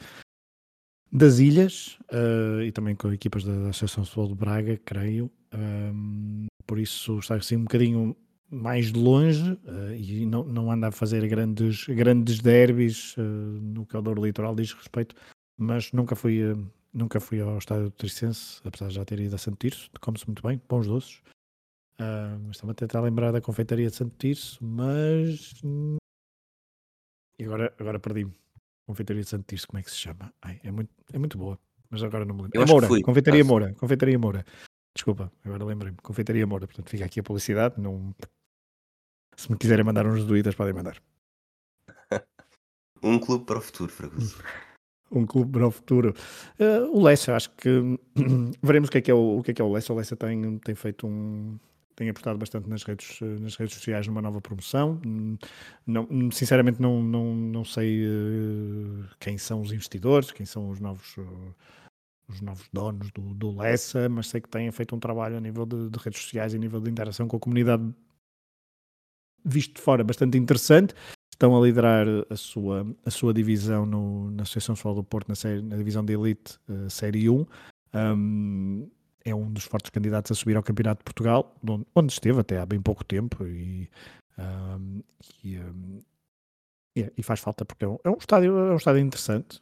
das Ilhas uh, e também com equipas da, da Associação Futebol de Braga, creio. Um, por isso está assim um bocadinho mais de longe uh, e não, não anda a fazer grandes, grandes derbys uh, no que ao Douro Litoral diz respeito, mas nunca fui, uh, nunca fui ao estádio do Tricense, apesar de já ter ido a Santo Tirso, come-se muito bem, bons doces. Uh, estava a tentar lembrar da confeitaria de Santo Tirso, mas. E agora, agora perdi-me. Confeitaria de Santo Tirso, como é que se chama? Ai, é, muito, é muito boa, mas agora não me lembro. É Moura, Confeitaria Moura, Confeitaria Moura. Desculpa, agora lembrei-me. Confeitaria Moura, portanto fica aqui a publicidade. Não... Se me quiserem mandar uns doídas, podem mandar. um clube para o futuro, Fragoso. um clube para o futuro. Uh, o Lessa, acho que veremos o que é que é o, o, que é, que é o Lessa. O Lessa tem, tem feito um. Tem apostado bastante nas redes, nas redes sociais numa nova promoção. Não, sinceramente, não, não, não sei uh, quem são os investidores, quem são os novos. Uh, os novos donos do, do Lessa, mas sei que têm feito um trabalho a nível de, de redes sociais e a nível de interação com a comunidade visto de fora bastante interessante. Estão a liderar a sua, a sua divisão no, na Associação Futebol do Porto, na, série, na divisão de Elite uh, Série 1. Um, é um dos fortes candidatos a subir ao Campeonato de Portugal, onde, esteve até há bem pouco tempo. E, um, e, um, e, faz falta porque é um, é um, estádio, é um estádio interessante.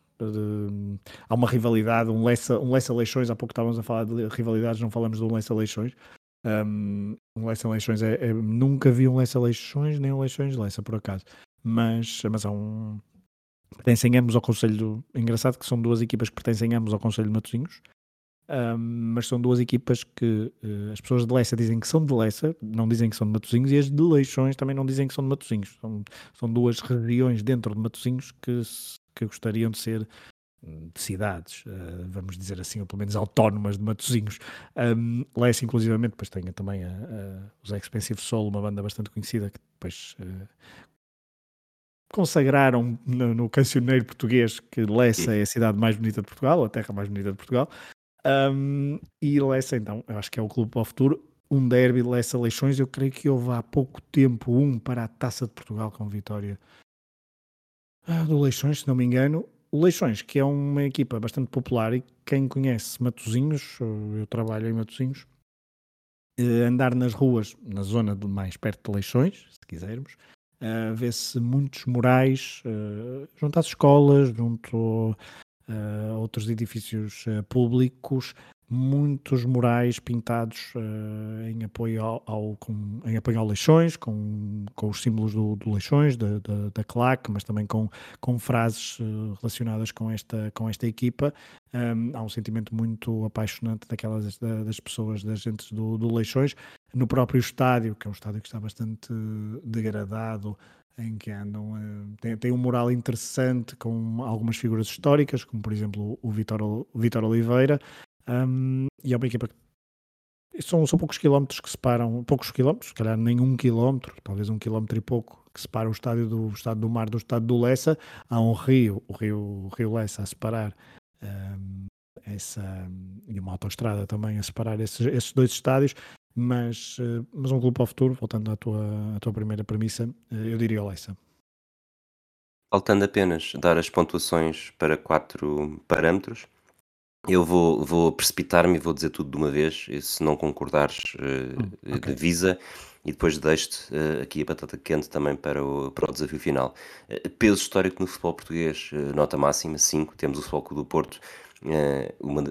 Há uma rivalidade, um Lessa, um Lessa Leixões, há pouco estávamos a falar de rivalidades, não falamos do Lessa Leixões. Um, um Lessa Leixões é, é, nunca vi um Lessa Leixões nem um Leixões Lessa, por acaso. Mas, mas há um. Pertencem ambos ao Conselho do. Engraçado que são duas equipas que pertencem ambos ao Conselho de Matosinhos. Um, mas são duas equipas que uh, as pessoas de Lessa dizem que são de Lessa, não dizem que são de Matosinhos, e as de Leixões também não dizem que são de Matosinhos. São, são duas regiões dentro de Matosinhos que, que gostariam de ser hum, de cidades, uh, vamos dizer assim, ou pelo menos autónomas de Matosinhos. Um, Lessa, inclusivamente, depois tem também a, a, os Expensive Soul, uma banda bastante conhecida que depois uh, consagraram no, no, cancioneiro português que Lessa é a cidade mais bonita de Portugal, a terra mais bonita de Portugal. Um, e Lessa, então, eu acho que é o clube para o futuro. Um derby Lessa Leixões, eu creio que houve há pouco tempo um para a Taça de Portugal com vitória ah, do Leixões, se não me engano. O Leixões, que é uma equipa bastante popular e quem conhece Matozinhos, eu trabalho em Matozinhos, eh, andar nas ruas, na zona mais perto de Leixões, se quisermos, uh, vê-se muitos murais uh, junto às escolas, junto a outros edifícios públicos, muitos murais pintados uh, em apoio ao, ao com, em apoio ao Leixões, com, com os símbolos do, do Leixões, da, da, da, claque, mas também com, com frases uh, relacionadas com esta, com esta equipa. Um, há um sentimento muito apaixonante daquelas das pessoas, das gentes do, do Leixões, no próprio estádio, que é um estádio que está bastante degradado, em que andam. Tem, tem um mural interessante com algumas figuras históricas, como por exemplo o Vitor, o Vitor Oliveira, um, e é uma equipa que são, são poucos quilómetros que separam, poucos quilómetros, se calhar nem um quilómetro, talvez um quilómetro e pouco, que separa o estádio do estado do Mar do estado do Lessa. Há um rio, o rio, o rio Lessa, a separar um, essa, e uma autoestrada também a separar esses, esses dois estádios. Mas, uh, mas um clube para o futuro, voltando à tua, à tua primeira premissa, uh, eu diria o Lessa. Faltando apenas dar as pontuações para quatro parâmetros, eu vou, vou precipitar-me e vou dizer tudo de uma vez, e se não concordares, uh, okay. avisa, e depois deixo-te uh, aqui a batata quente também para o, para o desafio final. Uh, peso histórico no futebol português, uh, nota máxima 5, temos o Futebol do Porto, uma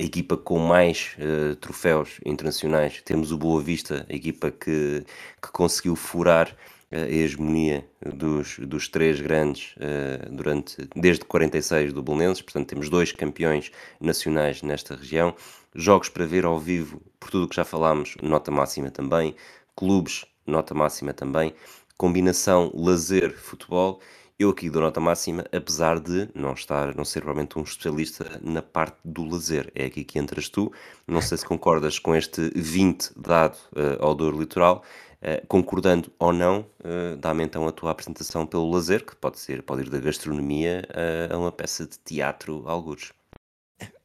a equipa com mais troféus internacionais, temos o Boa Vista, a equipa que, que conseguiu furar a hegemonia dos, dos três grandes uh, durante, desde 46 do Belenenses, portanto temos dois campeões nacionais nesta região, jogos para ver ao vivo, por tudo o que já falámos, nota máxima também, clubes, nota máxima também, combinação lazer-futebol, eu aqui dou nota máxima, apesar de não estar, não ser realmente um especialista na parte do lazer. É aqui que entras tu. Não sei se concordas com este 20 dado uh, ao Douro Litoral. Uh, concordando ou não, uh, dá-me então a tua apresentação pelo lazer, que pode ser, pode ir da gastronomia a uma peça de teatro, algures.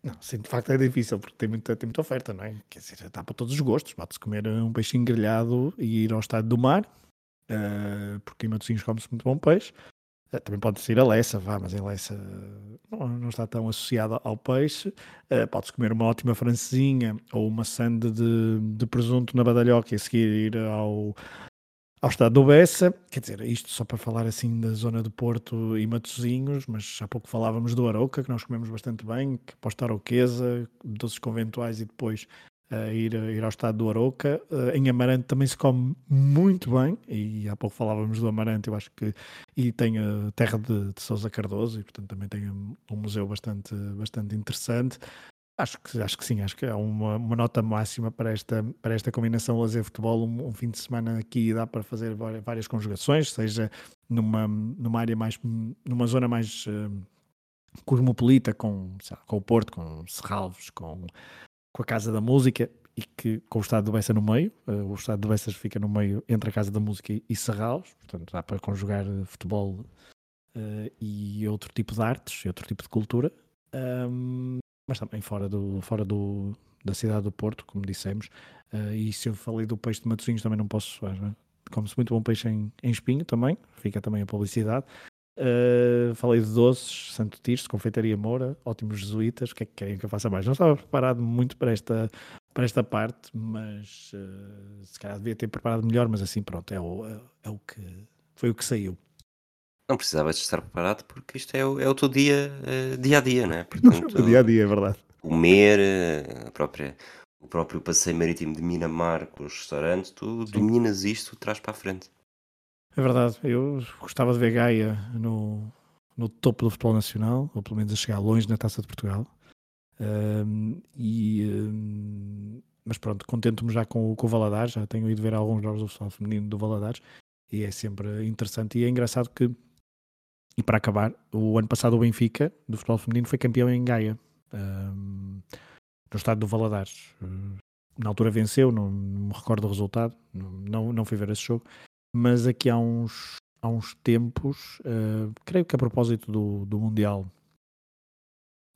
Não, sim, de facto é difícil, porque tem muita, tem muita oferta, não é? Quer dizer, está para todos os gostos. Pode-se comer um peixinho grelhado e ir ao estado do mar, porque em Matosinhos come-se muito bom peixe. Uh, também pode ser a Lessa, vá, mas a Lessa não, não está tão associada ao peixe. Uh, pode-se comer uma ótima francesinha ou uma sande de, de presunto na badalhoca e a seguir ir ao, ao estado do Bessa, quer dizer, isto só para falar assim da zona do Porto e Matosinhos, mas há pouco falávamos do Arouca, que nós comemos bastante bem, que pode estar Arauquesa, doces conventuais e depois uh, ir, ir ao estado do Arouca. Uh, em Amarante também se come muito bem, e há pouco falávamos do Amarante, eu acho que, e tem a terra de, de Sousa Cardoso, e portanto também tem um, um museu bastante, bastante interessante. Acho que, acho que sim, acho que é uma, uma nota máxima para esta, para esta combinação lazer-futebol. Um, um, fim de semana aqui dá para fazer várias conjugações, seja numa, numa área mais, numa zona mais uh, cosmopolita, com, lá, com o Porto, com Serralvos, com, com a Casa da Música, e que com o Estado do Bessa no meio, uh, o Estado do Bessa fica no meio entre a Casa da Música e, Serralvos, portanto dá para conjugar futebol uh, e outro tipo de artes, outro tipo de cultura. Um, mas também fora, do, fora do, da cidade do Porto, como dissemos. Uh, e se eu falei do peixe de Matosinhos, também não posso. Uh, Come-se muito bom peixe em, em espinho também, fica também a publicidade. Uh, falei de doces, Santo Tirso, Confeitaria Moura, ótimos jesuítas. O que é que querem que eu faça mais? Não estava preparado muito para esta, para esta parte, mas uh, se calhar devia ter preparado melhor. Mas assim, pronto, é o, é, é o que foi o que saiu. Não precisavas de estar preparado porque isto é o, é o teu dia, uh, dia a dia, não é? Portanto, dia a dia, é verdade. Comer, a própria, o próprio passeio marítimo de Minamar com os restaurantes, tu Sim. dominas isto, traz para a frente. É verdade, eu gostava de ver Gaia no, no topo do futebol nacional, ou pelo menos a chegar longe na Taça de Portugal. Um, e, um, mas pronto, contento-me já com, com o Valadares, já tenho ido ver alguns jogos do futebol feminino do Valadares e é sempre interessante e é engraçado que e para acabar, o ano passado o Benfica, do futebol feminino, foi campeão em Gaia, um, no estádio do Valadares. na altura venceu, não, não, me recordo o resultado, não, não fui ver esse jogo, mas aqui há uns, há uns tempos, uh, creio que a propósito do, do Mundial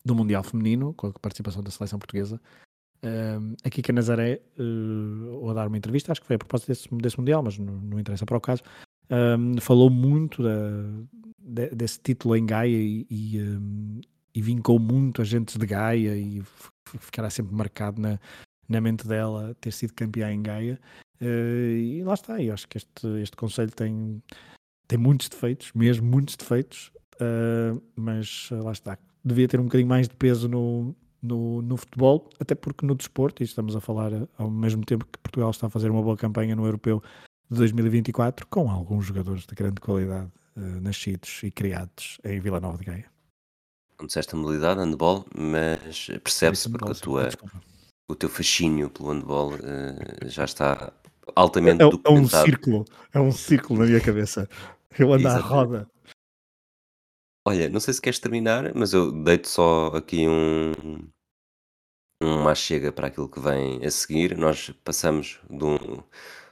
do Mundial Feminino, com a participação da seleção portuguesa, uh, aqui que a Nazaré, uh, a dar uma entrevista, acho que foi a propósito desse, desse Mundial, mas não, não interessa para o caso, falou muito da, de, desse título em Gaia e, e, e, vincou muito agentes de Gaia e ficará sempre marcado na, na mente dela ter sido campeã em Gaia. Uh, e lá está, eu acho que este, este conselho tem, tem muitos defeitos, mesmo muitos defeitos, uh, mas lá está, devia ter um bocadinho mais de peso no, no, no, futebol, até porque no desporto, e estamos a falar ao mesmo tempo que Portugal está a fazer uma boa campanha no europeu de 2024, com alguns jogadores de grande qualidade uh, nascidos e criados em Vila Nova de Gaia. Não disseste a modalidade, handball, mas percebe-se porque a tua, o teu fascínio pelo handball uh, já está altamente é. É um círculo, é um círculo na minha cabeça. Eu ando à roda. Olha, não sei se queres terminar, mas eu deito só aqui um, uma chega para aquilo que vem a seguir. Nós passamos de um,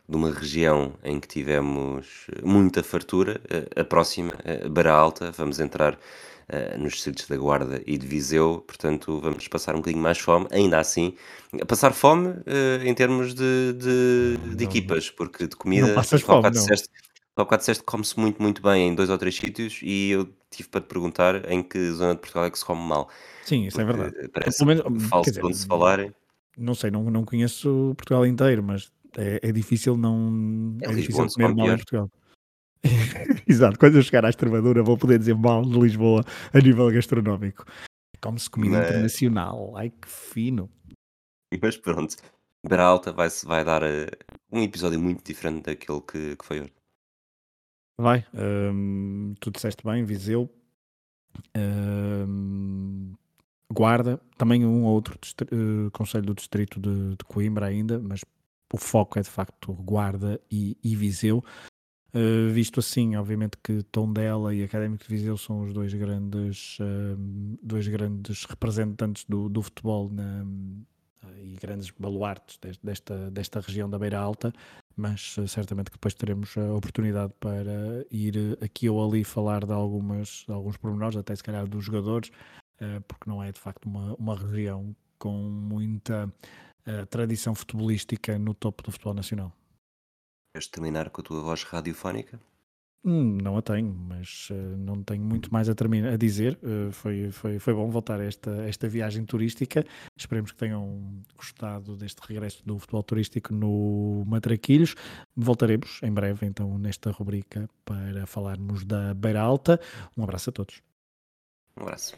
de uma região em que tivemos muita fartura, a próxima, eh, Bará Alta, vamos entrar uh, nos distritos da Guarda e de Viseu, portanto vamos passar um bocadinho mais fome, ainda assim, passar fome uh, em termos de, de, de equipas, porque de comida, não passas fome, não. Disseste, há bocado disseste que come-se muito, muito bem em dois ou três sítios e eu tive para te perguntar em que zona de Portugal é que se come mal. Sim, isso é verdade. Parece menos, falso dizer, onde se falarem. Não sei, não, não conheço Portugal inteiro, mas é, é difícil não. É, é difícil comer mal em Portugal. Exato, quando eu chegar à Extremadura vou poder dizer mal de Lisboa a nível gastronómico. Come-se comida Mas... internacional, ai que fino. Mas pronto, Beralta vai, vai dar uh, um episódio muito diferente daquele que, que foi hoje. Vai, hum, tu disseste bem, Viseu, hum, Guarda, também um ou outro uh, Conselho do Distrito de, de, Coimbra ainda, mas o foco é de facto Guarda e, e Viseu. Uh, visto assim, obviamente que Tondela e Académico de Viseu são os dois grandes, uh, dois grandes representantes do, do futebol na, e grandes baluartes desta, desta região da Beira Alta, mas uh, certamente que depois teremos a oportunidade para ir aqui ou ali falar de, algumas, alguns pormenores, até se calhar dos jogadores, porque não é de facto uma, uma região com muita tradição futebolística no topo do futebol nacional. Queres terminar com a tua voz radiofónica? Hum, não a tenho, mas uh, não tenho muito mais a, terminar, a dizer. Uh, foi, foi, foi bom voltar a esta, esta viagem turística. Esperemos que tenham gostado deste regresso do futebol turístico no Matraquilhos. Voltaremos em breve, então, nesta rubrica para falarmos da Beira Alta. Um abraço a todos. Um abraço.